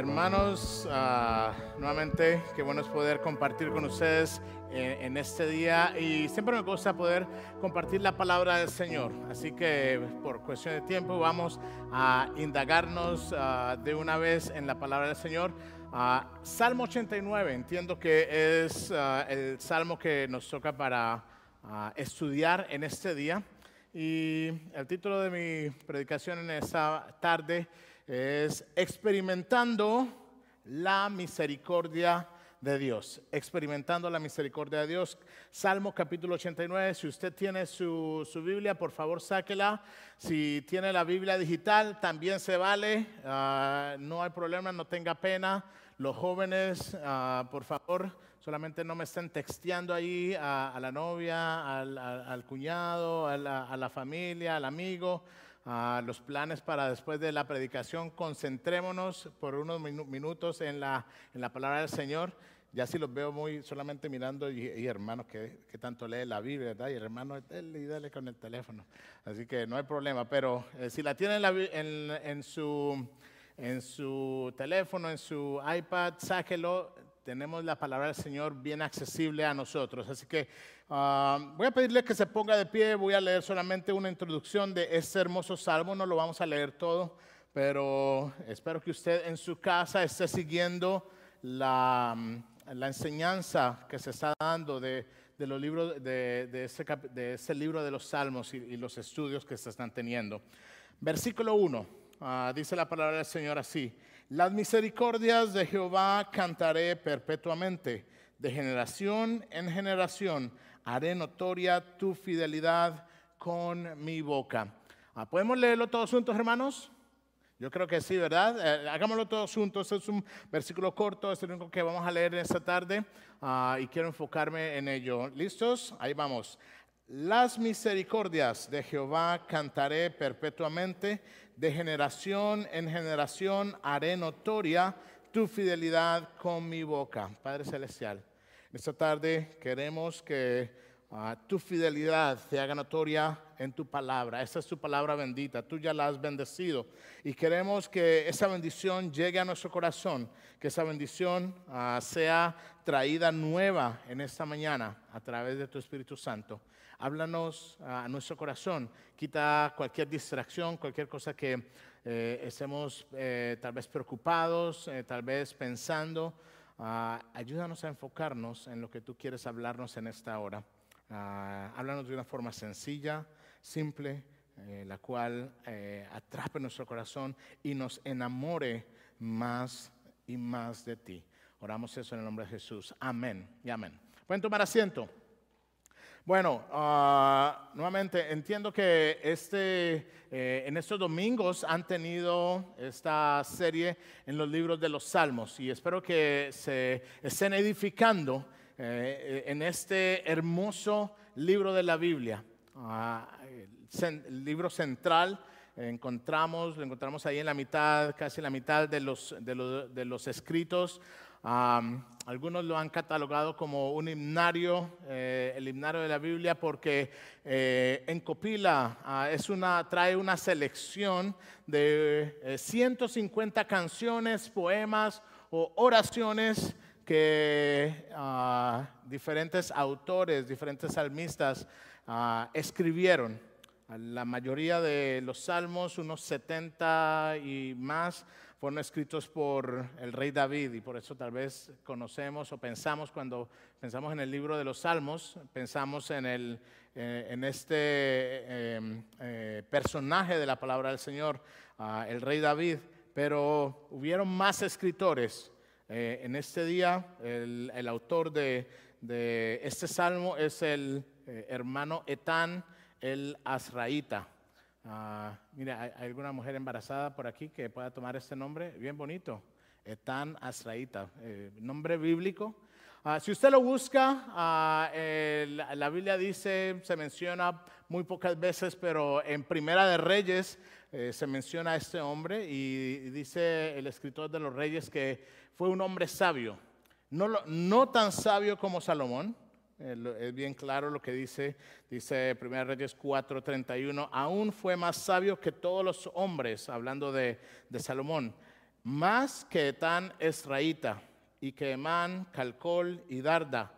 Hermanos, ah, nuevamente, qué bueno es poder compartir con ustedes eh, en este día y siempre me gusta poder compartir la palabra del Señor. Así que por cuestión de tiempo vamos a indagarnos ah, de una vez en la palabra del Señor. Ah, salmo 89, entiendo que es el salmo que nos toca para estudiar en este día. Y el título de mi predicación en esta tarde experimentando la misericordia de Dios. Experimentando la misericordia de Dios. Salmo capítulo 89. Si usted tiene su, Biblia, por favor sáquela. Si tiene la Biblia digital, también se vale. Ah, no hay problema, no tenga pena. Los jóvenes, ah, por favor, solamente no me estén texteando ahí a, la novia, al, cuñado, a la familia, al amigo los planes para después de la predicación. Concentrémonos por unos minutos en la, en la palabra del Señor. Ya si los veo muy solamente mirando y, hermano que, que, tanto lee la Biblia, ¿verdad? Y hermano, dale y dale con el teléfono. Así que no hay problema. Pero eh, si la tiene en, en, su, en su teléfono, en su iPad, sáquelo. Tenemos la palabra del Señor bien accesible a nosotros. Así que Ah, voy a pedirle que se ponga de pie, voy a leer solamente una introducción de este hermoso salmo, no lo vamos a leer todo, pero espero que usted en su casa esté siguiendo la, la enseñanza que se está dando de, de los libros, de, de, ese, de, ese, libro de los salmos y, los estudios que se están teniendo. Versículo 1, ah, dice la palabra del Señor así, las misericordias de Jehová cantaré perpetuamente, de generación en generación haré notoria tu fidelidad con mi boca. Ah, ¿Podemos leerlo todos juntos, hermanos? Yo creo que sí, ¿verdad? Eh, hagámoslo todos juntos. es un versículo corto, es el único que vamos a leer esta tarde ah, y quiero enfocarme en ello. ¿Listos? Ahí vamos. Las misericordias de Jehová cantaré perpetuamente, de generación en generación haré notoria tu fidelidad con mi boca. Padre Celestial, esta tarde queremos que ah, tu fidelidad se haga notoria en tu palabra. Esta es tu palabra bendita. Tú ya la has bendecido. Y queremos que esa bendición llegue a nuestro corazón. Que esa bendición ah, sea traída nueva en esta mañana a través de tu Espíritu Santo. Háblanos a nuestro corazón. Quita cualquier distracción, cualquier cosa que eh, estemos eh, tal vez preocupados, eh, tal vez pensando. Ah, ayúdanos a enfocarnos en lo que tú quieres hablarnos en esta hora. Ah, háblanos de una forma sencilla, simple, la cual atrape nuestro corazón y nos enamore más y más de ti. Oramos eso en el nombre de Jesús. Amén y amén. Pueden tomar asiento. Bueno, ah, nuevamente entiendo que este, eh, en estos domingos han tenido esta serie en los libros de los Salmos y espero que se estén edificando eh, en este hermoso libro de la Biblia, ah, el libro central. Encontramos, lo encontramos ahí en la mitad, casi la mitad de los, de los, de los escritos algunos lo han catalogado como un himnario, eh, el himnario de la Biblia, porque eh, en Copila ah, es una, trae una selección de 150 eh, canciones, poemas o oraciones que ah, diferentes autores, diferentes salmistas ah, escribieron. La mayoría de los salmos, unos 70 y más, fueron escritos por el rey David y por eso tal vez conocemos o pensamos cuando pensamos en el libro de los Salmos, pensamos en, el, eh, en este em, eh, personaje de la palabra del Señor, el rey David, pero hubieron más escritores. Eh, en este día el, el autor de, de, este salmo es el hermano Etán el Azraíta. Ah, mira, ¿hay, alguna mujer embarazada por aquí que pueda tomar este nombre? Bien bonito. Etán Asraíta, eh, nombre bíblico. Ah, si usted lo busca, ah, la, Biblia dice, se menciona muy pocas veces, pero en Primera de Reyes eh, se menciona a este hombre y, dice el escritor de los Reyes que fue un hombre sabio, no tan sabio como Salomón, es bien claro lo que dice, dice 1 Reyes 4:31, aún fue más sabio que todos los hombres, hablando de, Salomón. más que Etán Esraíta, y que Emán, Calcol y Darda,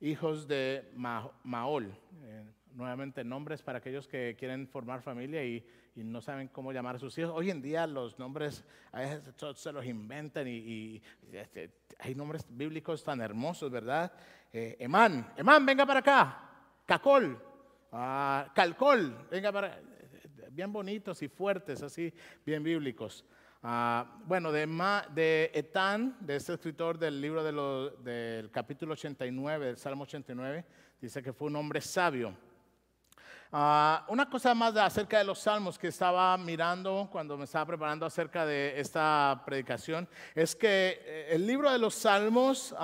hijos de Maol. Eh, nuevamente nombres para aquellos que quieren formar familia y, no saben cómo llamar a sus hijos. Hoy en día los nombres a veces se los inventan y, este, hay nombres bíblicos tan hermosos, ¿verdad? Eh, Emán, Emán, venga para acá. Cacol, ah, Calcol, venga para bien bonitos y fuertes, así, bien bíblicos. Ah, bueno, de, de, Etán, de este escritor del libro del capítulo 89, del Salmo 89, dice que fue un hombre sabio. Ah, una cosa más acerca de los salmos que estaba mirando cuando me estaba preparando acerca de esta predicación es que eh, el libro de los salmos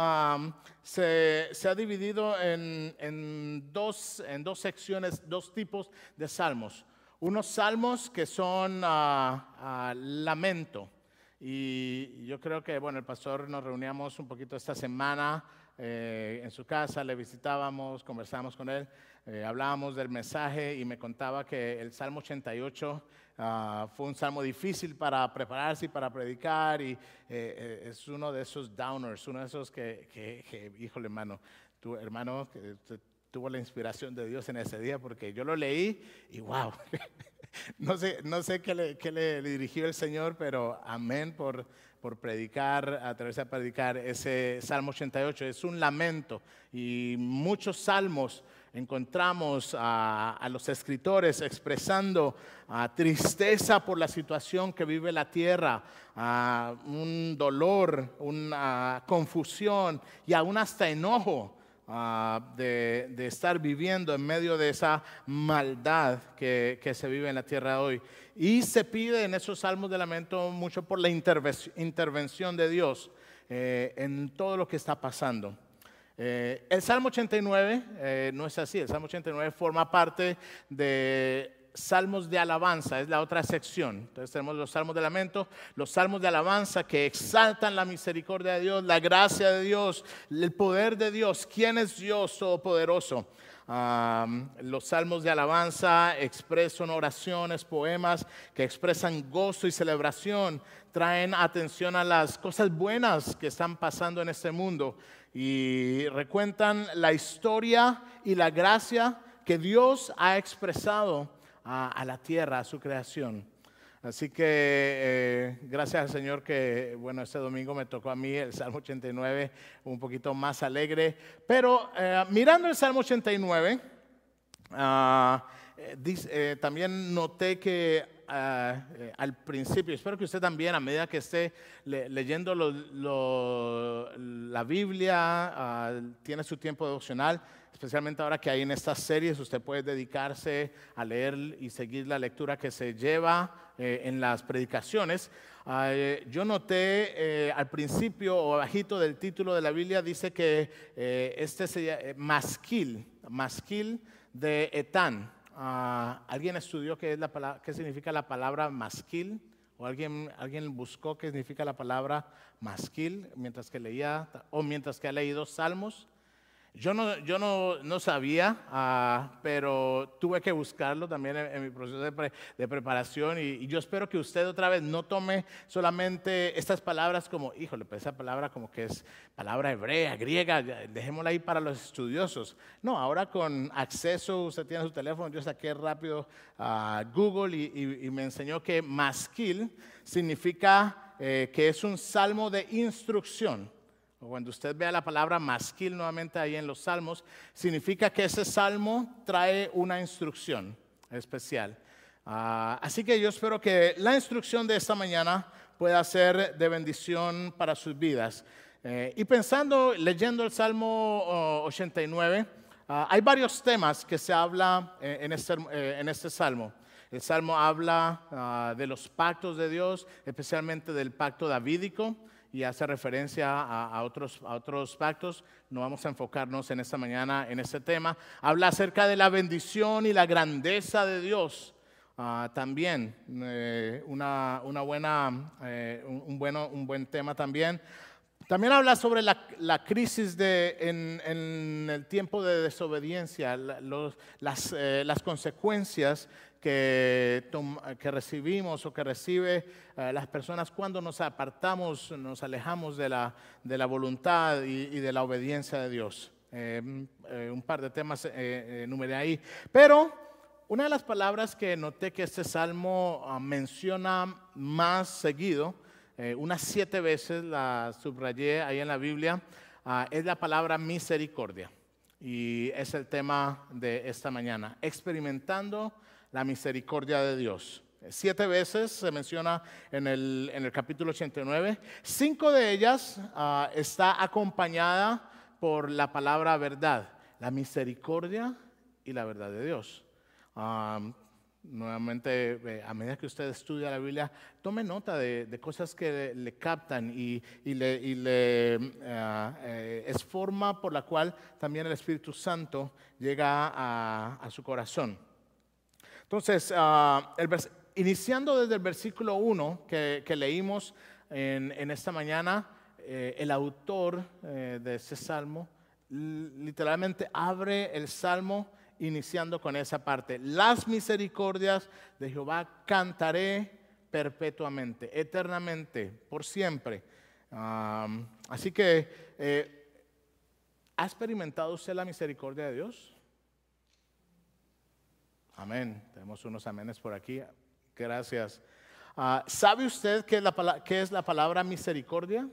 se, ha dividido en, dos, secciones, dos tipos de salmos unos salmos que son uh, lamento. Y yo creo que, bueno, el pastor nos reuníamos un poquito esta semana eh, en su casa, le visitábamos, conversábamos con él, eh, hablábamos del mensaje y me contaba que el Salmo 88 ah, fue un salmo difícil para prepararse y para predicar y es uno de esos downers, uno de esos que, que, que híjole hermano, tu hermano, tuvo la inspiración de Dios en ese día porque yo lo leí y wow, no sé, no sé qué, le, qué le, dirigió el Señor, pero amén por, por predicar, a través de predicar ese Salmo 88. Es un lamento y muchos salmos encontramos a, los escritores expresando a tristeza por la situación que vive la tierra, a un dolor, una confusión y aún hasta enojo Ah, de, estar viviendo en medio de esa maldad que, se vive en la tierra hoy. Y se pide en esos salmos de lamento mucho por la intervención de Dios eh, en todo lo que está pasando. Eh, el Salmo 89 eh, no es así, el Salmo 89 forma parte de salmos de alabanza, es la otra sección. Entonces tenemos los salmos de lamento, los salmos de alabanza que exaltan la misericordia de Dios, la gracia de Dios, el poder de Dios, quién es Dios todopoderoso. los salmos de alabanza expresan oraciones, poemas que expresan gozo y celebración, traen atención a las cosas buenas que están pasando en este mundo y recuentan la historia y la gracia que Dios ha expresado a, la tierra, a su creación. Así que eh, gracias al Señor que, bueno, este domingo me tocó a mí el Salmo 89 un poquito más alegre. Pero eh, mirando el Salmo 89, ah, eh, también noté que ah, al principio, espero que usted también, a medida que esté leyendo la Biblia, ah, tiene su tiempo devocional, especialmente ahora que hay en estas series, usted puede dedicarse a leer y seguir la lectura que se lleva eh, en las predicaciones. Ah, eh, yo noté eh, al principio o bajito del título de la Biblia dice que este sería masquil, masquil de Etán. Ah, ¿Alguien estudió qué, significa la palabra masquil? ¿O alguien, alguien buscó qué significa la palabra masquil mientras que leía o mientras que ha leído salmos? Yo no, yo no, no sabía, uh, pero tuve que buscarlo también en, mi proceso de, pre, de preparación y, y, yo espero que usted otra vez no tome solamente estas palabras como, híjole, pues esa palabra como que es palabra hebrea, griega, dejémosla ahí para los estudiosos. No, ahora con acceso, usted tiene su teléfono, yo saqué rápido a Google y, y, y, me enseñó que masquil significa eh, que es un salmo de instrucción cuando usted vea la palabra masquil nuevamente ahí en los salmos, significa que ese salmo trae una instrucción especial. Ah, así que yo espero que la instrucción de esta mañana pueda ser de bendición para sus vidas. Eh, y pensando, leyendo el Salmo 89, ah, hay varios temas que se habla eh, en, este, eh, en este salmo. El salmo habla ah, de los pactos de Dios, especialmente del pacto davídico y hace referencia a, otros, a otros pactos. No vamos a enfocarnos en esta mañana en ese tema. Habla acerca de la bendición y la grandeza de Dios. Ah, también eh, una, una, buena, eh, un, bueno, un buen tema también. También habla sobre la, la crisis de, en, en, el tiempo de desobediencia, los, las, eh, las consecuencias que, que recibimos o que recibe eh, las personas cuando nos apartamos, nos alejamos de la, de la voluntad y, de la obediencia de Dios. Eh, eh, un par de temas enumeré ahí. Pero una de las palabras que noté que este salmo ah, menciona más seguido, unas siete veces la subrayé ahí en la Biblia, ah, es la palabra misericordia. Y es el tema de esta mañana, experimentando la misericordia de Dios. Siete veces se menciona en el, en el capítulo 89. Cinco de ellas uh, está acompañada por la palabra verdad, la misericordia y la verdad de Dios. Um, nuevamente, eh, a medida que usted estudia la Biblia, tome nota de, de cosas que le, captan y, y, le, y le uh, eh, es forma por la cual también el Espíritu Santo llega a, a su corazón. Entonces, ah, iniciando desde el versículo 1 que, leímos en, esta mañana, eh, el autor eh, de ese salmo literalmente abre el salmo iniciando con esa parte. Las misericordias de Jehová cantaré perpetuamente, eternamente, por siempre. así que, eh, ¿ha experimentado usted la misericordia de Dios? Amén. Tenemos unos amenes por aquí. Gracias. Ah, ¿Sabe usted qué es, la, qué es la palabra misericordia?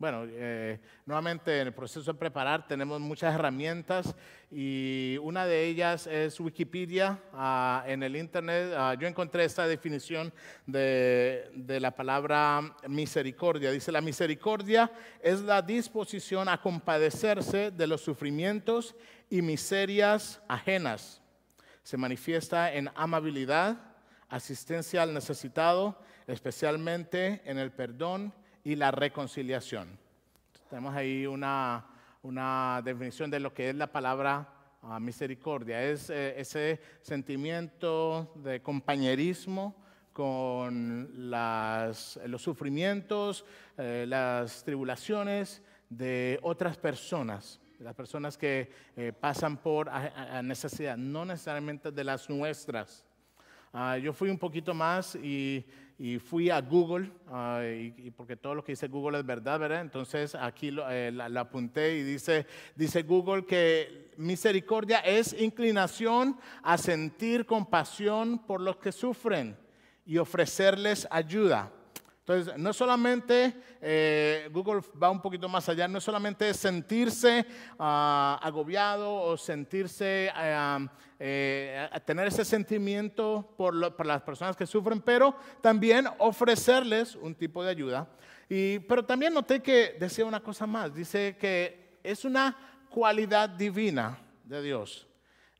Bueno, eh, nuevamente en el proceso de preparar tenemos muchas herramientas y una de ellas es Wikipedia. Ah, en el Internet ah, yo encontré esta definición de, de, la palabra misericordia. Dice, la misericordia es la disposición a compadecerse de los sufrimientos y miserias ajenas. Se manifiesta en amabilidad, asistencia al necesitado, especialmente en el perdón y la reconciliación. Tenemos ahí una, una definición de lo que es la palabra ah, misericordia. Es eh, ese sentimiento de compañerismo con los sufrimientos, eh, las tribulaciones de otras personas, las personas que eh, pasan por necesidad, no necesariamente de las nuestras. Ah, yo fui un poquito más y, fui a Google, ah, y, porque todo lo que dice Google es verdad, ¿verdad? Entonces aquí lo, eh, la, apunté y dice, dice Google que misericordia es inclinación a sentir compasión por los que sufren y ofrecerles ayuda. Entonces, no solamente, eh, Google va un poquito más allá, no solamente sentirse ah, agobiado o sentirse, eh, tener ese sentimiento por, las personas que sufren, pero también ofrecerles un tipo de ayuda. Pero también noté que decía una cosa más, dice que es una cualidad divina de Dios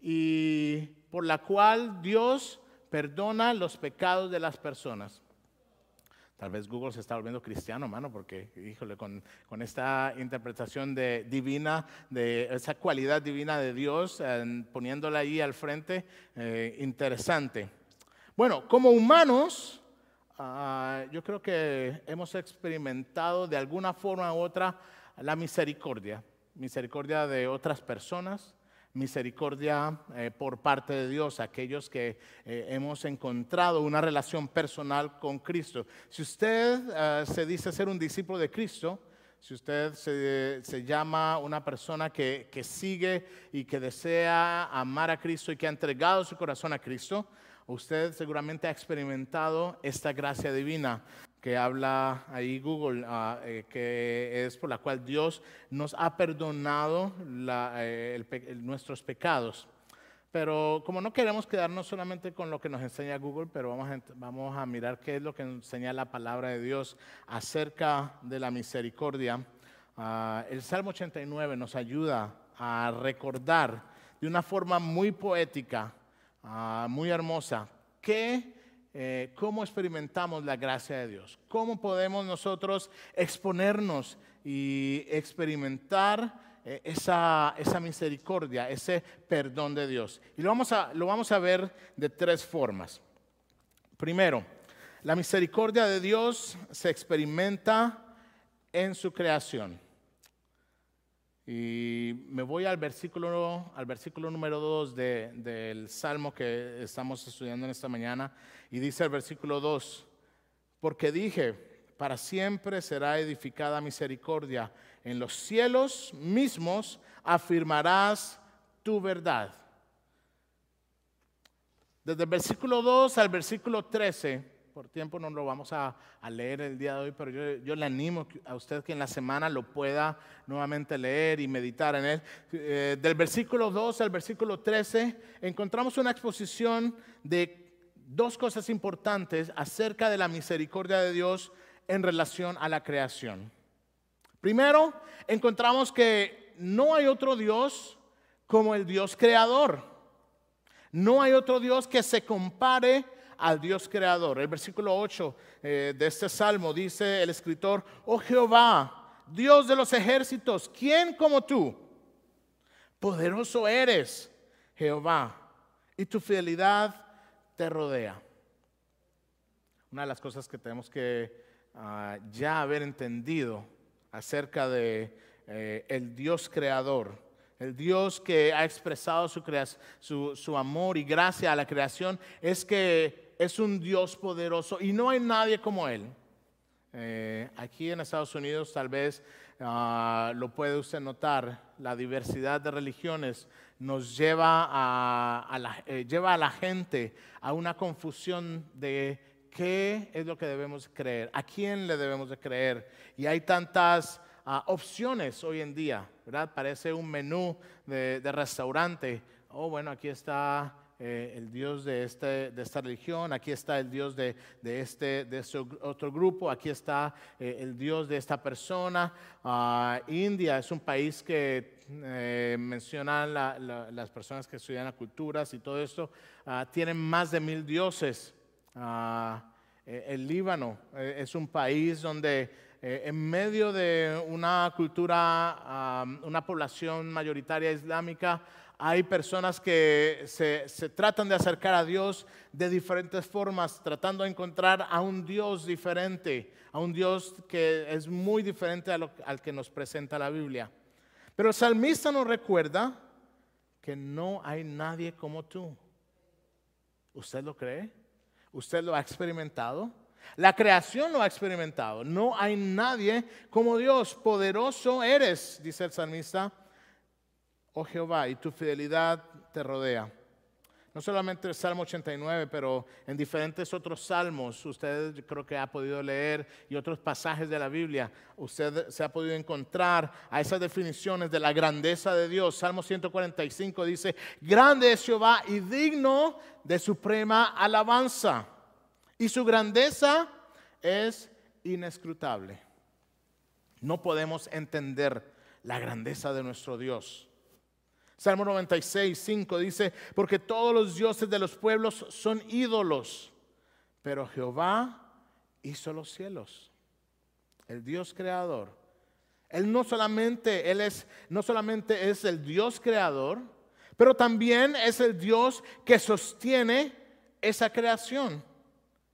y por la cual Dios perdona los pecados de las personas. Tal vez Google se está volviendo cristiano, hermano, porque, híjole, con, con esta interpretación de divina, de esa cualidad divina de Dios, poniéndola ahí al frente, eh, interesante. Bueno, como humanos, ah, yo creo que hemos experimentado de alguna forma u otra la misericordia, misericordia de otras personas, misericordia eh, por parte de Dios, aquellos que eh, hemos encontrado una relación personal con Cristo. Si usted eh, se dice ser un discípulo de Cristo, si usted se, llama una persona que, que, sigue y que desea amar a Cristo y que ha entregado su corazón a Cristo, usted seguramente ha experimentado esta gracia divina que habla ahí Google, ah, eh, que es por la cual Dios nos ha perdonado eh, nuestros pecados. Pero como no queremos quedarnos solamente con lo que nos enseña Google, pero vamos a, vamos a mirar qué es lo que enseña la palabra de Dios acerca de la misericordia. Ah, el Salmo 89 nos ayuda a recordar de una forma muy poética, ah, muy hermosa, que eh, cómo experimentamos la gracia de Dios, cómo podemos nosotros exponernos y experimentar eh, esa, esa, misericordia, ese perdón de Dios. Y lo vamos, a, lo vamos a ver de tres formas. Primero, la misericordia de Dios se experimenta en su creación. Y me voy al versículo, al versículo número 2 del Salmo que estamos estudiando en esta mañana. Y dice el versículo 2, porque dije, para siempre será edificada misericordia. En los cielos mismos afirmarás tu verdad. Desde el versículo 2 al versículo 13 por tiempo no lo vamos a, leer el día de hoy, pero yo, le animo a usted que en la semana lo pueda nuevamente leer y meditar en él. Eh, del versículo 2 al versículo 13 encontramos una exposición de dos cosas importantes acerca de la misericordia de Dios en relación a la creación. Primero, encontramos que no hay otro Dios como el Dios creador. No hay otro Dios que se compare al Dios creador. El versículo 8 eh, de este salmo dice el escritor, oh Jehová, Dios de los ejércitos, ¿quién como tú? Poderoso eres, Jehová, y tu fidelidad te rodea. Una de las cosas que tenemos que ah, ya haber entendido acerca de eh, el Dios creador, el Dios que ha expresado su, su, su, amor y gracia a la creación, es que es un Dios poderoso y no hay nadie como Él. Eh, aquí en Estados Unidos tal vez ah, lo puede usted notar, la diversidad de religiones nos lleva a, la, eh, lleva a la gente a una confusión de qué es lo que debemos creer, a quién le debemos de creer. Y hay tantas ah, opciones hoy en día, ¿verdad? Parece un menú de, de restaurante. Oh, bueno, aquí está eh, el Dios de, este, de, esta religión, aquí está el Dios de, de este, de este otro grupo, aquí está eh, el Dios de esta persona. Ah, India es un país que eh, mencionan las personas que estudian culturas y todo esto, ah, tienen más de mil dioses. Ah, el Líbano es un país donde en medio de una cultura, una población mayoritaria islámica, hay personas que se, tratan de acercar a Dios de diferentes formas, tratando de encontrar a un Dios diferente, a un Dios que es muy diferente al que nos presenta la Biblia. Pero el salmista nos recuerda que no hay nadie como tú. ¿Usted lo cree? ¿Usted lo ha experimentado? La creación lo ha experimentado. No hay nadie como Dios. Poderoso eres, dice el salmista oh Jehová, y tu fidelidad te rodea. No solamente el Salmo 89, pero en diferentes otros salmos, usted creo que ha podido leer y otros pasajes de la Biblia, usted se ha podido encontrar a esas definiciones de la grandeza de Dios. Salmo 145 dice, grande es Jehová y digno de suprema alabanza. Y su grandeza es inescrutable. No podemos entender la grandeza de nuestro Dios Salmo 96, 5 dice, porque todos los dioses de los pueblos son ídolos, pero Jehová hizo los cielos, el Dios creador. Él no solamente, él es, no solamente es el Dios creador, pero también es el Dios que sostiene esa creación.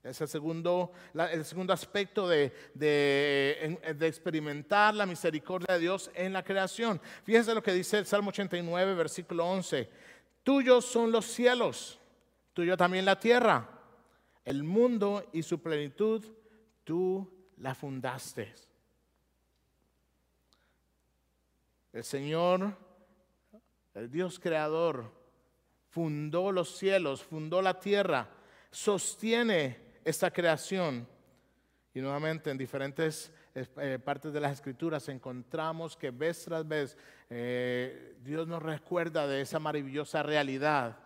Es el segundo, el segundo aspecto de, de, experimentar la misericordia de Dios en la creación. Fíjense lo que dice el Salmo 89, versículo 11. Tuyos son los cielos, tuyo también la tierra, el mundo y su plenitud, tú la fundaste. El Señor, el Dios creador, fundó los cielos, fundó la tierra, sostiene esta creación. Y nuevamente en diferentes eh, partes de las escrituras encontramos que vez tras vez eh, Dios nos recuerda de esa maravillosa realidad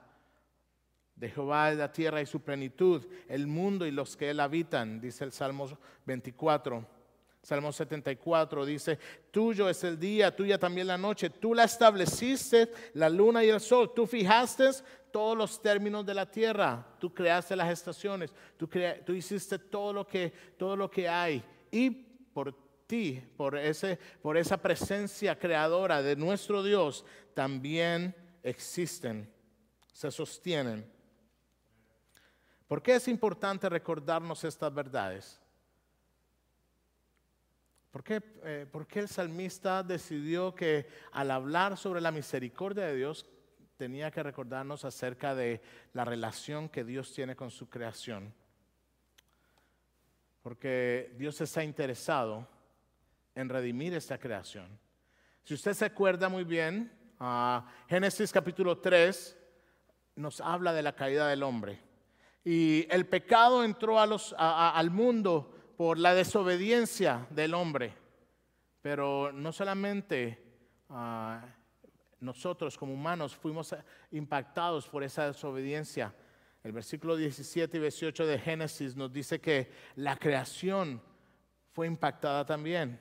de Jehová la tierra y su plenitud, el mundo y los que él habitan, dice el Salmo 24. Salmo 74 dice, tuyo es el día, tuya también la noche, tú la estableciste, la luna y el sol, tú fijaste todos los términos de la tierra, tú creaste las estaciones, tú, hiciste todo lo, que, todo lo que hay. Y por ti, por, ese, por esa presencia creadora de nuestro Dios, también existen, se sostienen. ¿Por qué es importante recordarnos estas verdades? ¿Por qué, eh, ¿Por qué el salmista decidió que al hablar sobre la misericordia de Dios tenía que recordarnos acerca de la relación que Dios tiene con su creación? Porque Dios está interesado en redimir esta creación. Si usted se acuerda muy bien, Génesis capítulo 3 nos habla de la caída del hombre. Y el pecado entró al mundo por la desobediencia del hombre. Pero no solamente ah, nosotros como humanos fuimos impactados por esa desobediencia. El versículo 17 y 18 de Génesis nos dice que la creación fue impactada también.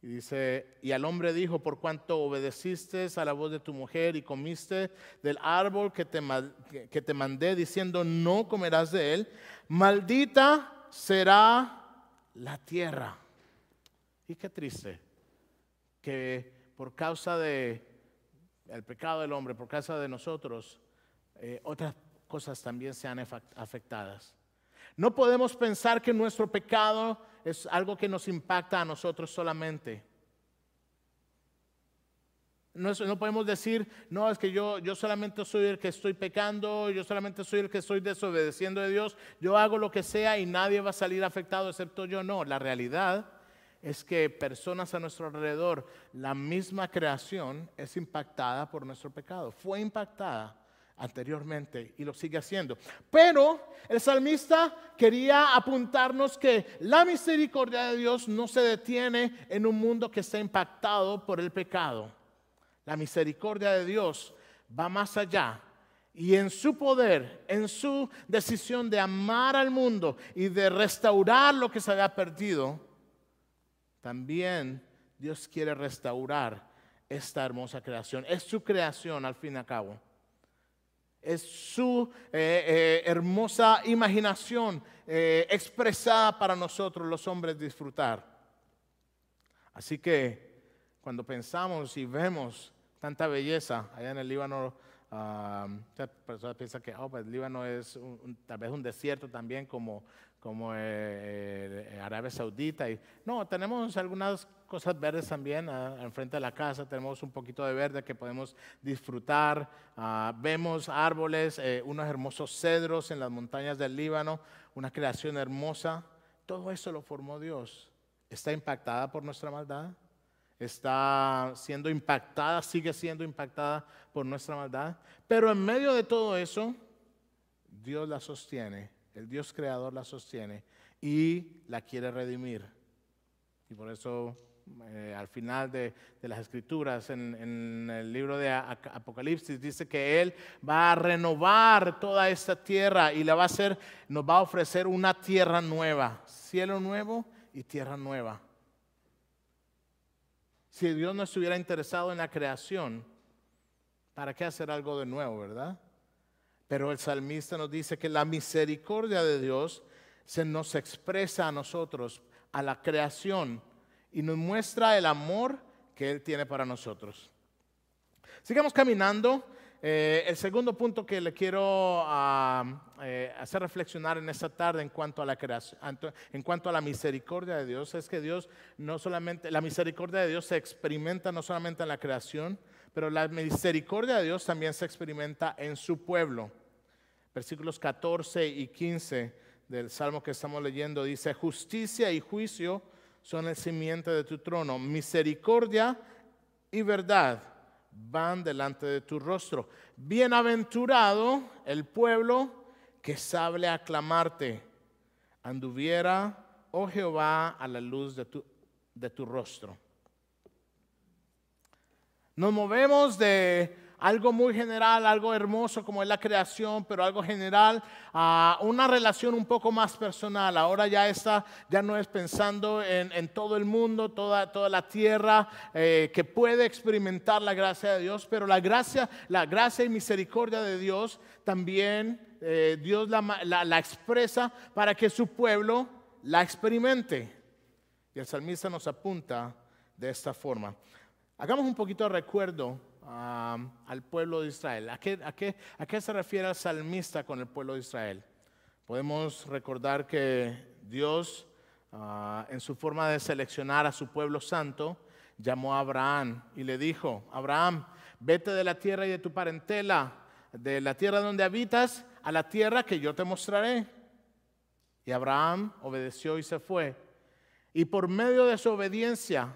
Y dice, y al hombre dijo, por cuanto obedeciste a la voz de tu mujer y comiste del árbol que te, que te mandé diciendo, no comerás de él, maldita será la tierra. Y qué triste que por causa de el pecado del hombre, por causa de nosotros, eh, otras cosas también sean afectadas. No podemos pensar que nuestro pecado es algo que nos impacta a nosotros solamente. No, podemos decir, no, es que yo, yo solamente soy el que estoy pecando, yo solamente soy el que estoy desobedeciendo a Dios, yo hago lo que sea y nadie va a salir afectado excepto yo. No, la realidad es que personas a nuestro alrededor, la misma creación es impactada por nuestro pecado, fue impactada anteriormente y lo sigue haciendo. Pero el salmista quería apuntarnos que la misericordia de Dios no se detiene en un mundo que está impactado por el pecado. La misericordia de Dios va más allá y en su poder, en su decisión de amar al mundo y de restaurar lo que se había perdido, también Dios quiere restaurar esta hermosa creación. Es su creación al fin y al cabo es su eh, eh, hermosa imaginación eh, expresada para nosotros los hombres disfrutar. Así que cuando pensamos y vemos tanta belleza allá en el Líbano, uh, personas piensan que oh, pues, el Líbano es tal vez un desierto también como, como Arabia Saudita. Y, no, tenemos algunas cosas verdes también ah, enfrente de la casa. Tenemos un poquito de verde que podemos disfrutar. Ah, vemos árboles, eh, unos hermosos cedros en las montañas del Líbano, una creación hermosa. Todo eso lo formó Dios. ¿Está impactada por nuestra maldad? ¿Está siendo impactada, sigue siendo impactada por nuestra maldad? Pero en medio de todo eso, Dios la sostiene, el Dios creador la sostiene y la quiere redimir. Y por eso eh, al final de, las escrituras, en, el libro de Apocalipsis, dice que Él va a renovar toda esta tierra y la va a hacer, nos va a ofrecer una tierra nueva, cielo nuevo y tierra nueva. Si Dios no estuviera interesado en la creación, ¿para qué hacer algo de nuevo, verdad? Pero el salmista nos dice que la misericordia de Dios se nos expresa a nosotros, a la creación, y nos muestra el amor que Él tiene para nosotros. Sigamos caminando. Eh, el segundo punto que le quiero eh, hacer reflexionar en esta tarde en cuanto a la creación, en cuanto a la misericordia de Dios, es que Dios no solamente, la misericordia de Dios se experimenta no solamente en la creación, pero la misericordia de Dios también se experimenta en su pueblo. Versículos 14 y 15 del Salmo que estamos leyendo dice, justicia y juicio son el simiente de tu trono. Misericordia y verdad van delante de tu rostro. Bienaventurado el pueblo que sabe aclamarte. Anduviera, oh Jehová, a la luz de tu, de tu rostro. Nos movemos de algo muy general, algo hermoso como es la creación, pero algo general, a una relación un poco más personal. Ahora ya está, ya no es pensando en, todo el mundo, toda, toda la tierra eh, que puede experimentar la gracia de Dios, pero la gracia, la gracia y misericordia de Dios también eh, Dios la expresa para que su pueblo la experimente. Y el salmista nos apunta de esta forma. Hagamos un poquito de recuerdo al pueblo de Israel. ¿A qué, a, qué, ¿A qué se refiere el salmista con el pueblo de Israel? Podemos recordar que Dios ah, en su forma de seleccionar a su pueblo santo, llamó a Abraham y le dijo, Abraham, vete de la tierra y de tu parentela, de la tierra donde habitas, a la tierra que yo te mostraré. Y Abraham obedeció y se fue. Y por medio de su obediencia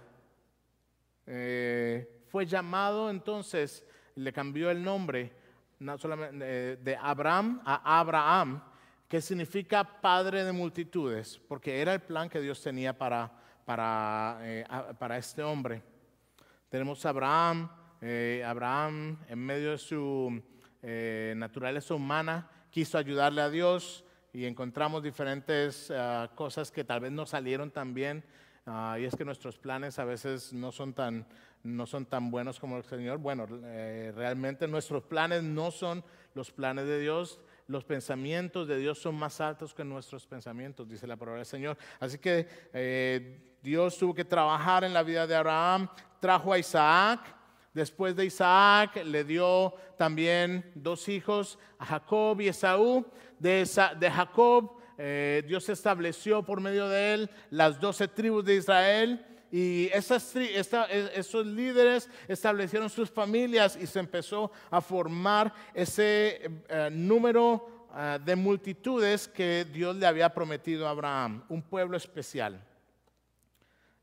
eh, fue llamado entonces, le cambió el nombre eh, de Abraham a Abraham, que significa padre de multitudes, porque era el plan que Dios tenía para, para, eh, para este hombre. Tenemos a Abraham, Abraham en medio de su naturaleza humana quiso ayudarle a Dios, y encontramos diferentes ah, cosas que tal vez no salieron tan bien. Ah, y es que nuestros planes a veces no son tan, no son tan buenos como el Señor. Bueno, eh, realmente nuestros planes no son los planes de Dios. Los pensamientos de Dios son más altos que nuestros pensamientos, dice la palabra del Señor. Así que eh, Dios tuvo que trabajar en la vida de Abraham, trajo a Isaac, Después de Isaac le dio también dos hijos, a Jacob y Esaú de, Jacob, eh, Dios estableció por medio de él las doce tribus de Israel. Y esas, e, esos líderes establecieron sus familias y se empezó a formar ese eh, número eh, de multitudes que Dios le había prometido a Abraham, un pueblo especial.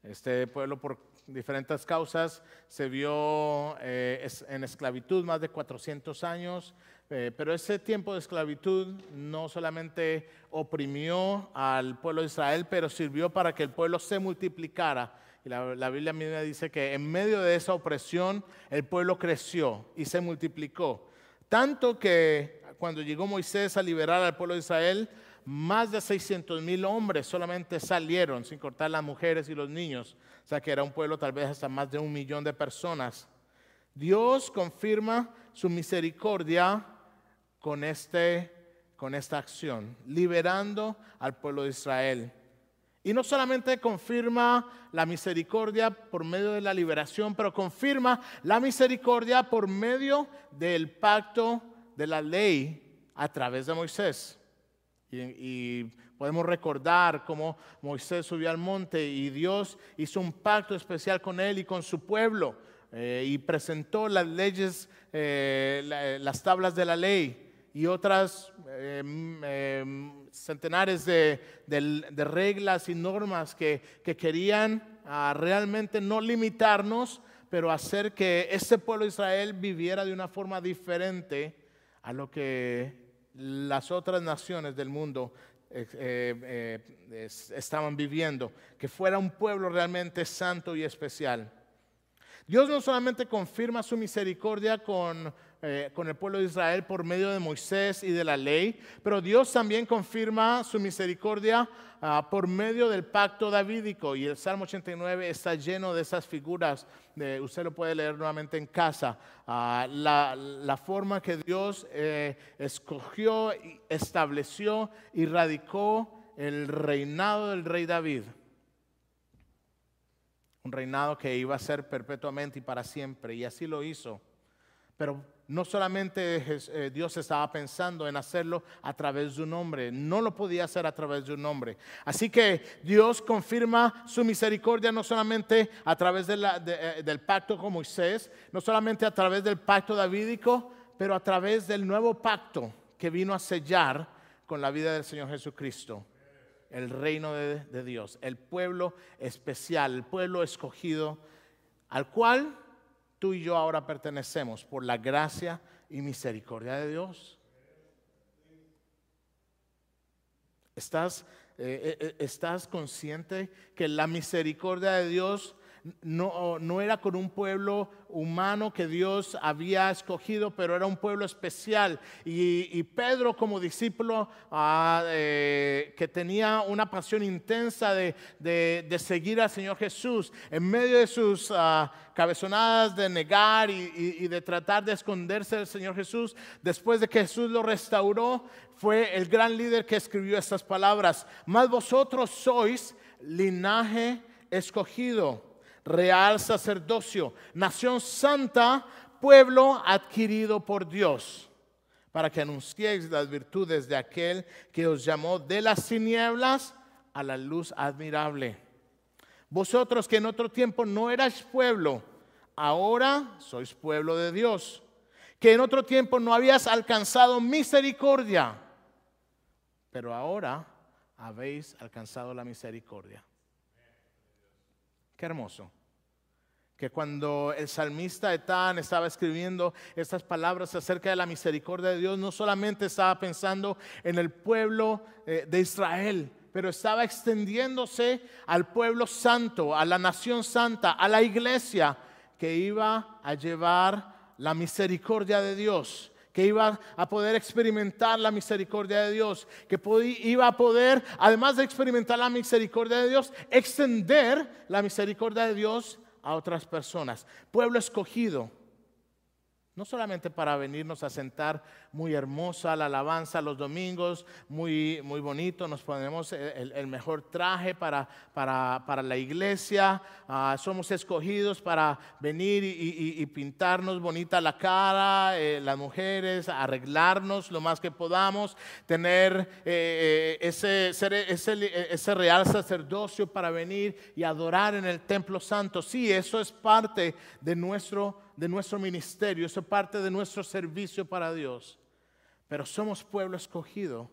Este pueblo por diferentes causas se vio en esclavitud más de 400 años eh, pero ese tiempo de esclavitud no solamente oprimió al pueblo de Israel, pero sirvió para que el pueblo se multiplicara. Y la, Biblia misma dice que en medio de esa opresión el pueblo creció y se multiplicó. Tanto que cuando llegó Moisés a liberar al pueblo de Israel, más de 600 mil hombres solamente salieron, sin cortar las mujeres y los niños. O sea que era un pueblo tal vez hasta más de un millón de personas. Dios confirma su misericordia con, este, con esta acción, liberando al pueblo de Israel. Y no solamente confirma la misericordia por medio de la liberación, pero confirma la misericordia por medio del pacto de la ley a través de Moisés. Y, podemos recordar cómo Moisés subió al monte y Dios hizo un pacto especial con él y con su pueblo eh, y presentó las leyes, eh, las tablas de la ley y otras em, em, centenares de, reglas y normas que, querían ah, realmente no limitarnos, pero hacer que ese pueblo de Israel viviera de una forma diferente a lo que las otras naciones del mundo eh, eh, estaban viviendo, que fuera un pueblo realmente santo y especial. Dios no solamente confirma su misericordia con eh, con el pueblo de Israel por medio de Moisés y de la ley, pero Dios también confirma su misericordia ah, por medio del pacto davídico. Y el Salmo 89 está lleno de esas figuras, usted lo puede leer nuevamente en casa, ah, la, forma que Dios eh, escogió, estableció y radicó el reinado del rey David. Un reinado que iba a ser perpetuamente y para siempre, y así lo hizo. Pero no solamente eh, Dios estaba pensando en hacerlo a través de un hombre, no lo podía hacer a través de un hombre. Así que Dios confirma su misericordia no solamente a través eh, del pacto con Moisés, no solamente a través del pacto davídico, pero a través del nuevo pacto que vino a sellar con la vida del Señor Jesucristo. El reino de Dios, el pueblo especial, el pueblo escogido, al cual tú y yo ahora pertenecemos por la gracia y misericordia de Dios. ¿Estás, eh, eh, eh, ¿Estás consciente que la misericordia de Dios no, no era con un pueblo humano que Dios había escogido, pero era un pueblo especial. Y, Pedro como discípulo ah, eh, que tenía una pasión intensa de, seguir al Señor Jesús, en medio de sus ah, cabezonadas de negar y, de tratar de esconderse del Señor Jesús, después de que Jesús lo restauró, fue el gran líder que escribió estas palabras. Mas vosotros sois linaje escogido real sacerdocio, nación santa, pueblo adquirido por Dios, para que anunciéis las virtudes de aquel que os llamó de las tinieblas a la luz admirable. Vosotros que en otro tiempo no erais pueblo, ahora sois pueblo de Dios. Que en otro tiempo no habías alcanzado misericordia, pero ahora habéis alcanzado la misericordia. Qué hermoso. Que cuando el salmista Etán estaba escribiendo estas palabras acerca de la misericordia de Dios, no solamente estaba pensando en el pueblo eh, de Israel, pero estaba extendiéndose al pueblo santo, a la nación santa, a la iglesia que iba a llevar la misericordia de Dios, que iba a poder experimentar la misericordia de Dios, que iba a poder, además de experimentar la misericordia de Dios, extender la misericordia de Dios a otras personas. Pueblo escogido no solamente para venirnos a sentar muy hermosa la alabanza los domingos, muy, muy bonito, nos ponemos el, mejor traje para, para, la iglesia, ah, somos escogidos para venir y, pintarnos bonita la cara, eh, las mujeres, arreglarnos lo más que podamos, tener eh, eh, ese, ese, ese real sacerdocio para venir y adorar en el templo santo. Sí, eso es parte de nuestro de nuestro ministerio, eso es parte de nuestro servicio para Dios. Pero somos pueblo escogido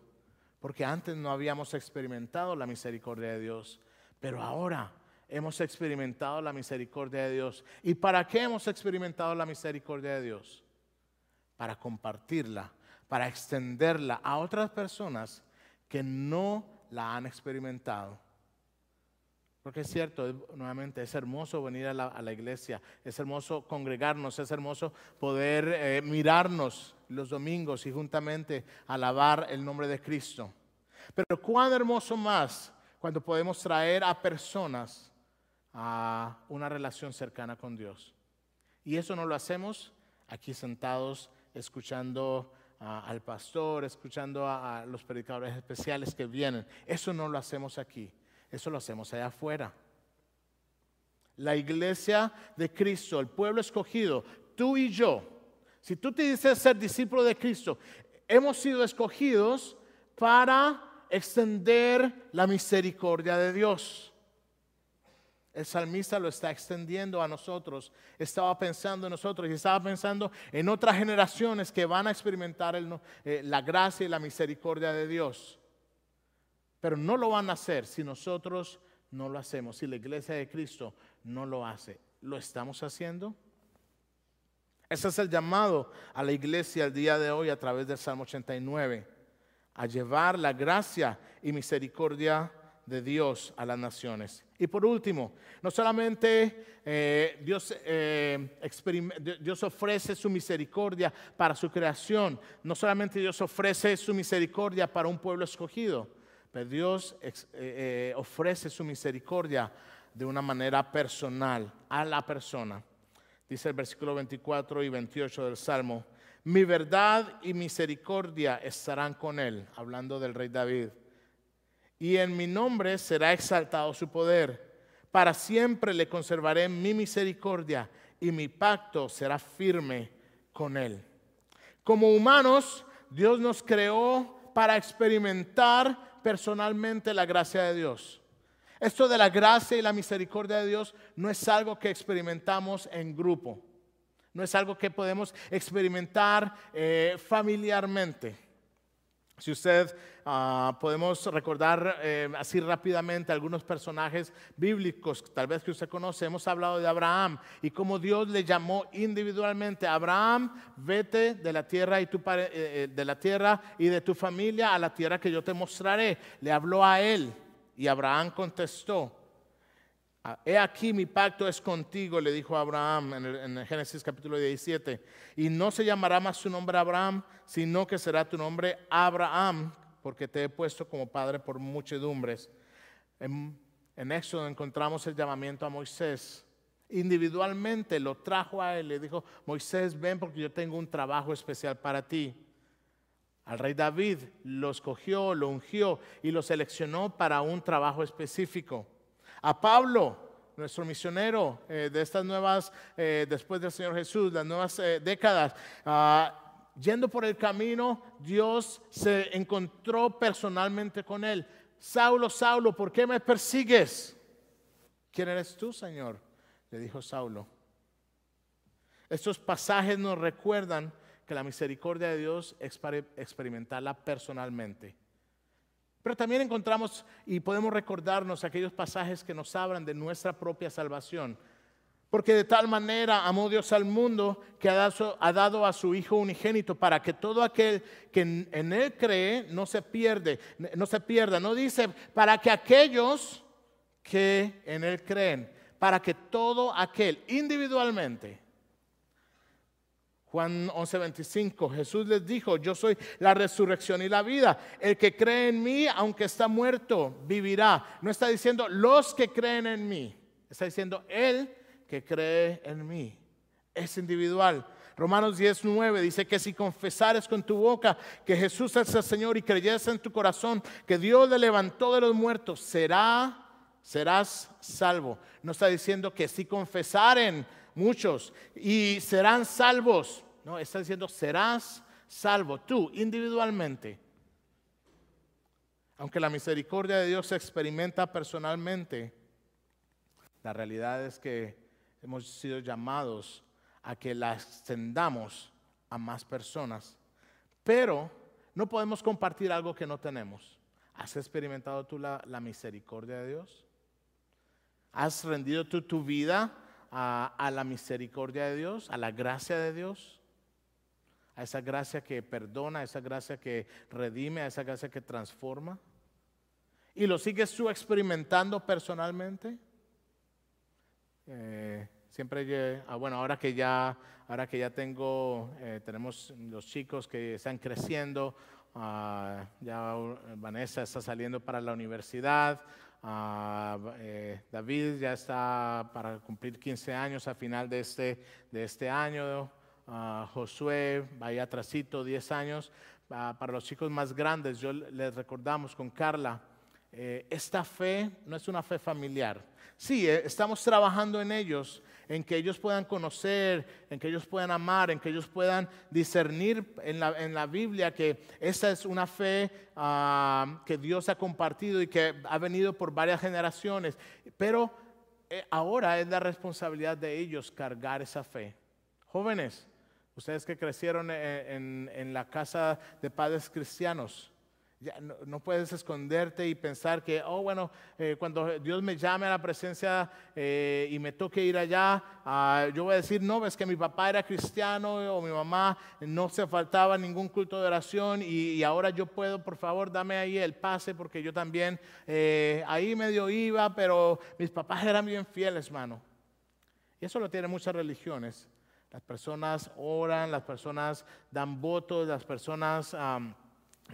porque antes no habíamos experimentado la misericordia de Dios, pero ahora hemos experimentado la misericordia de Dios. ¿Y para qué hemos experimentado la misericordia de Dios? Para compartirla, para extenderla a otras personas que no la han experimentado. Porque es cierto, nuevamente, es hermoso venir a la, iglesia, es hermoso congregarnos, es hermoso poder eh, mirarnos los domingos y juntamente alabar el nombre de Cristo. Pero cuán hermoso más cuando podemos traer a personas a una relación cercana con Dios. Y eso no lo hacemos aquí sentados escuchando al pastor, escuchando a los predicadores especiales que vienen. Eso no lo hacemos aquí. Eso lo hacemos allá afuera. La iglesia de Cristo, el pueblo escogido, tú y yo, si tú te dices ser discípulo de Cristo, hemos sido escogidos para extender la misericordia de Dios. El salmista lo está extendiendo a nosotros. Estaba pensando en nosotros y estaba pensando en otras generaciones que van a experimentar eh, la gracia y la misericordia de Dios. Pero no lo van a hacer si nosotros no lo hacemos, si la iglesia de Cristo no lo hace. ¿Lo estamos haciendo? Ese es el llamado a la iglesia el día de hoy a través del Salmo 89, a llevar la gracia y misericordia de Dios a las naciones. Y por último, no solamente eh, eh, Dios ofrece su misericordia para su creación, no solamente Dios ofrece su misericordia para un pueblo escogido, pero Dios eh, eh, ofrece su misericordia de una manera personal a la persona. Dice el versículo 24 y 28 del Salmo, mi verdad y misericordia estarán con él, hablando del rey David. Y en mi nombre será exaltado su poder. Para siempre le conservaré mi misericordia y mi pacto será firme con él. Como humanos, Dios nos creó para experimentar personalmente la gracia de Dios. Esto de la gracia y la misericordia de Dios no es algo que experimentamos en grupo, no es algo que podemos experimentar eh, familiarmente. Si usted ah, podemos recordar eh, así rápidamente algunos personajes bíblicos, tal vez que usted conoce, hemos hablado de Abraham y cómo Dios le llamó individualmente, Abraham, vete de la tierra y, eh, eh, de tu familia a la tierra que yo te mostraré. Le habló a él y Abraham contestó, he aquí mi pacto es contigo, le dijo Abraham en, el, Génesis capítulo 17. Y no se llamará más su nombre Abraham, sino que será tu nombre Abraham, porque te he puesto como padre por muchedumbres. En, en Éxodo encontramos el llamamiento a Moisés. Individualmente lo trajo a él, le dijo, Moisés, ven porque yo tengo un trabajo especial para ti. Al rey David lo escogió, lo ungió y lo seleccionó para un trabajo específico. A Pablo, nuestro misionero eh, de estas nuevas, eh, después del Señor Jesús, las nuevas eh, décadas, ah, yendo por el camino, Dios se encontró personalmente con él Saulo, Saulo, ¿por qué me persigues? ¿Quién eres tú, Señor? Le dijo Saulo. Estos pasajes nos recuerdan que la misericordia de Dios es para experimentarla personalmente. Pero también encontramos y podemos recordarnos aquellos pasajes que nos hablan de nuestra propia salvación. Porque de tal manera amó Dios al mundo que ha dado, a su Hijo unigénito para que todo aquel que en, Él cree no se pierde, no se pierda. No dice para que aquellos que en Él creen, para que todo aquel individualmente Juan 11:25, Jesús les dijo, yo soy la resurrección y la vida. El que cree en mí, aunque está muerto, vivirá. No está diciendo los que creen en mí, está diciendo el que cree en mí. Es individual. Romanos 10:9 dice que si confesares con tu boca que Jesús es el Señor y creyeres en tu corazón que Dios le levantó de los muertos, será, serás salvo. No está diciendo que si confesaren muchos, y serán salvos. No, está diciendo, serás salvo tú individualmente. Aunque la misericordia de Dios se experimenta personalmente, la realidad es que hemos sido llamados a que la extendamos a más personas. Pero no podemos compartir algo que no tenemos. ¿Has experimentado tú la, la misericordia de Dios? ¿Has rendido tú tu vida a, la misericordia de Dios, a la gracia de Dios, a esa gracia que perdona, a esa gracia que redime, a esa gracia que transforma. ¿Y lo sigues tú experimentando personalmente? Eh, siempre, ah, bueno, ahora que ya, ahora que ya tengo, eh, tenemos los chicos que están creciendo, ah, ya Vanessa está saliendo para la universidad, Ah, eh, David ya está para cumplir 15 años a final de este, de este año. Ah, Josué, vaya atrasito, 10 años. Ah, para los chicos más grandes, yo les recordamos con Carla, eh, esta fe no es una fe familiar. Sí, eh, estamos trabajando en ellos, en que ellos puedan conocer, en que ellos puedan amar, en que ellos puedan discernir en la, Biblia que esa es una fe ah, que Dios ha compartido y que ha venido por varias generaciones. Pero eh, ahora es la responsabilidad de ellos cargar esa fe. Jóvenes, ustedes que crecieron en la casa de padres cristianos, no, puedes esconderte y pensar que, oh, bueno, eh, cuando Dios me llame a la presencia eh, y me toque ir allá, ah, yo voy a decir, no, es que mi papá era cristiano o mi mamá no se faltaba ningún culto de oración y, ahora yo puedo, por favor, dame ahí el pase porque yo también eh, ahí medio iba, pero mis papás eran bien fieles, hermano. Y eso lo tienen muchas religiones. Las personas oran, las personas dan votos, las personas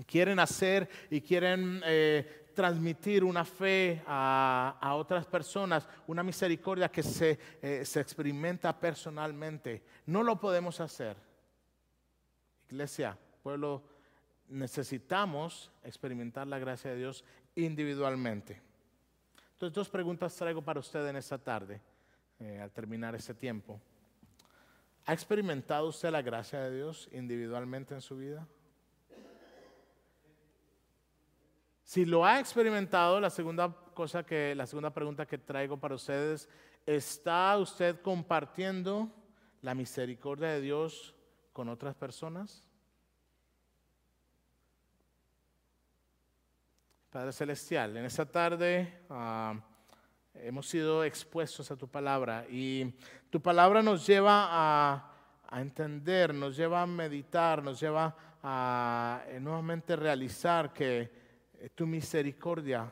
quieren hacer y quieren eh, transmitir una fe a, otras personas, una misericordia que se, eh, se experimenta personalmente. No lo podemos hacer. Iglesia, pueblo, necesitamos experimentar la gracia de Dios individualmente. Entonces, dos preguntas traigo para usted en esta tarde, eh, al terminar este tiempo. ¿Ha experimentado usted la gracia de Dios individualmente en su vida? Si lo ha experimentado, la segunda cosa que, la segunda pregunta que traigo para ustedes, ¿está usted compartiendo la misericordia de Dios con otras personas? Padre Celestial, en esta tarde ah, hemos sido expuestos a tu palabra y tu palabra nos lleva a, entender, nos lleva a meditar, nos lleva a eh, nuevamente realizar que tu misericordia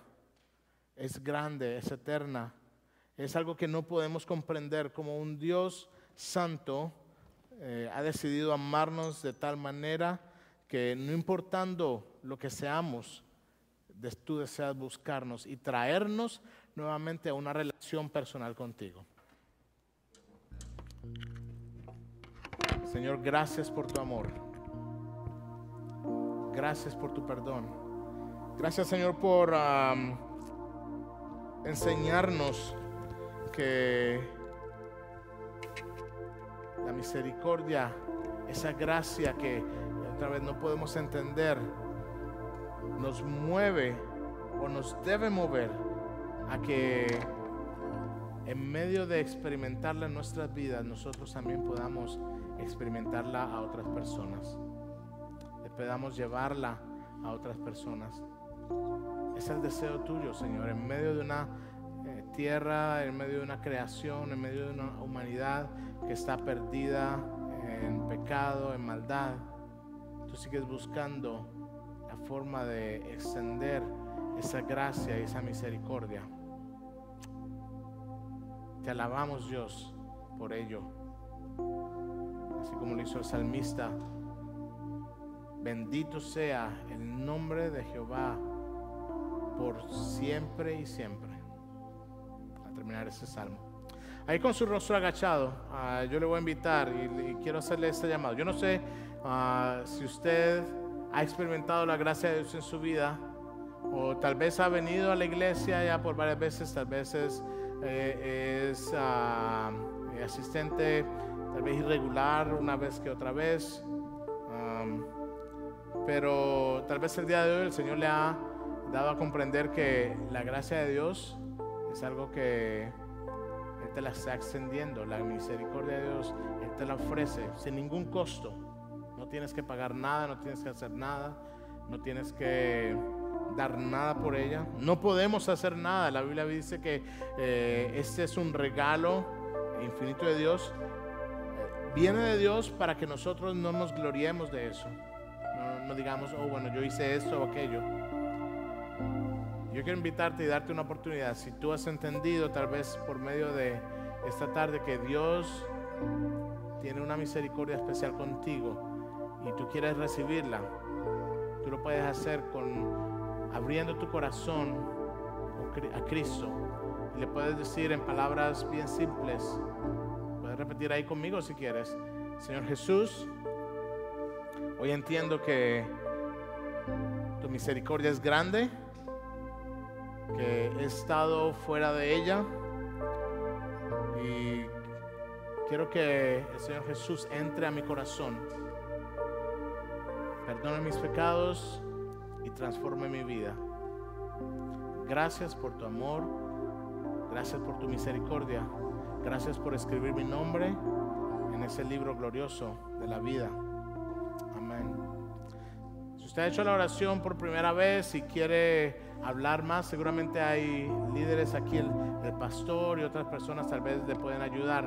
es grande, es eterna. Es algo que no podemos comprender como un Dios santo eh, ha decidido amarnos de tal manera que no importando lo que seamos, tú deseas buscarnos y traernos nuevamente a una relación personal contigo. Señor, gracias por tu amor. Gracias por tu perdón. Gracias Señor por enseñarnos que la misericordia, esa gracia que otra vez no podemos entender, nos mueve o nos debe mover a que en medio de experimentarla en nuestras vidas, nosotros también podamos experimentarla a otras personas. Le podamos llevarla a otras personas. Es el deseo tuyo, Señor, en medio de una eh, tierra, en medio de una creación, en medio de una humanidad que está perdida en pecado, en maldad. Tú sigues buscando la forma de extender esa gracia y esa misericordia. Te alabamos Dios por ello. Así como lo hizo el salmista. Bendito sea el nombre de Jehová por siempre y siempre. A terminar ese salmo. Ahí con su rostro agachado, ah, yo le voy a invitar y, quiero hacerle este llamado. Yo no sé ah, si usted ha experimentado la gracia de Dios en su vida o tal vez ha venido a la iglesia ya por varias veces, tal vez es eh, es eh, asistente tal vez irregular una vez que otra vez. pero tal vez el día de hoy el Señor le ha dado a comprender que la gracia de Dios es algo que Él te la está extendiendo. La misericordia de Dios Él te la ofrece sin ningún costo. No tienes que pagar nada, no tienes que hacer nada, no tienes que dar nada por ella. No podemos hacer nada. La Biblia dice que eh, este es un regalo infinito de Dios. viene de Dios para que nosotros no nos gloriemos de eso. No, no digamos, oh, bueno, yo hice esto o aquello. Yo quiero invitarte y darte una oportunidad. Si tú has entendido, tal vez por medio de esta tarde, que Dios tiene una misericordia especial contigo y tú quieres recibirla, tú lo puedes hacer con abriendo tu corazón a Cristo. Y le puedes decir en palabras bien simples, puedes repetir ahí conmigo si quieres, Señor Jesús, hoy entiendo que tu misericordia es grande, que he estado fuera de ella y quiero que el Señor Jesús entre a mi corazón. Perdona mis pecados y transforme mi vida. Gracias por tu amor, gracias por tu misericordia, gracias por escribir mi nombre en ese libro glorioso de la vida. Usted ha hecho la oración por primera vez y quiere hablar más, seguramente hay líderes aquí, el, pastor y otras personas tal vez le pueden ayudar.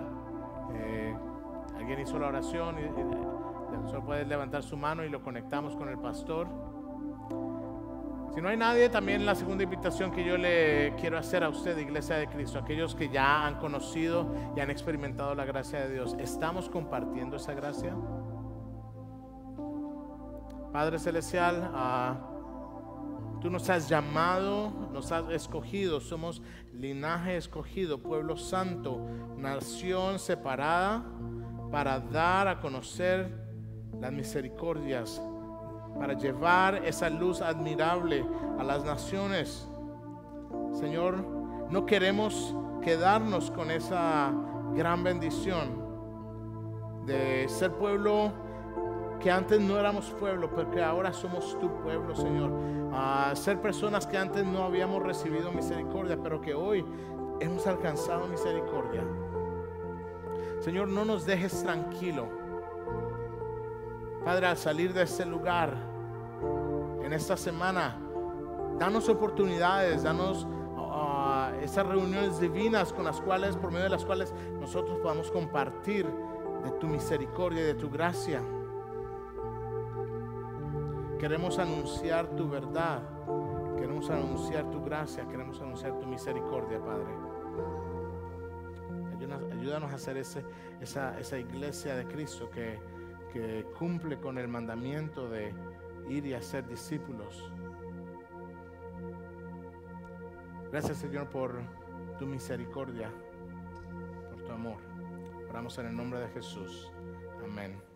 Eh, alguien hizo la oración y, y puede levantar su mano y lo conectamos con el pastor. Si no hay nadie, también la segunda invitación que yo le quiero hacer a usted, Iglesia de Cristo, aquellos que ya han conocido y han experimentado la gracia de Dios, ¿estamos compartiendo esa gracia? Padre Celestial, ah, tú nos has llamado, nos has escogido, somos linaje escogido, pueblo santo, nación separada para dar a conocer las misericordias para llevar esa luz admirable a las naciones. Señor, no queremos quedarnos con esa gran bendición de ser pueblo que antes no éramos pueblo, pero que ahora somos tu pueblo, Señor. A ser personas que antes no habíamos recibido misericordia, pero que hoy hemos alcanzado misericordia. Señor, no nos dejes tranquilo. Padre, al salir de este lugar, en esta semana, danos oportunidades, danos uh, esas reuniones divinas con las cuales, por medio de las cuales nosotros podamos compartir de tu misericordia y de tu gracia. Queremos anunciar tu verdad, queremos anunciar tu gracia, queremos anunciar tu misericordia, Padre. Ayúdanos, a hacer esa, iglesia de Cristo que cumple con el mandamiento de ir y hacer discípulos. Gracias Señor por tu misericordia, por tu amor. Oramos en el nombre de Jesús. Amén.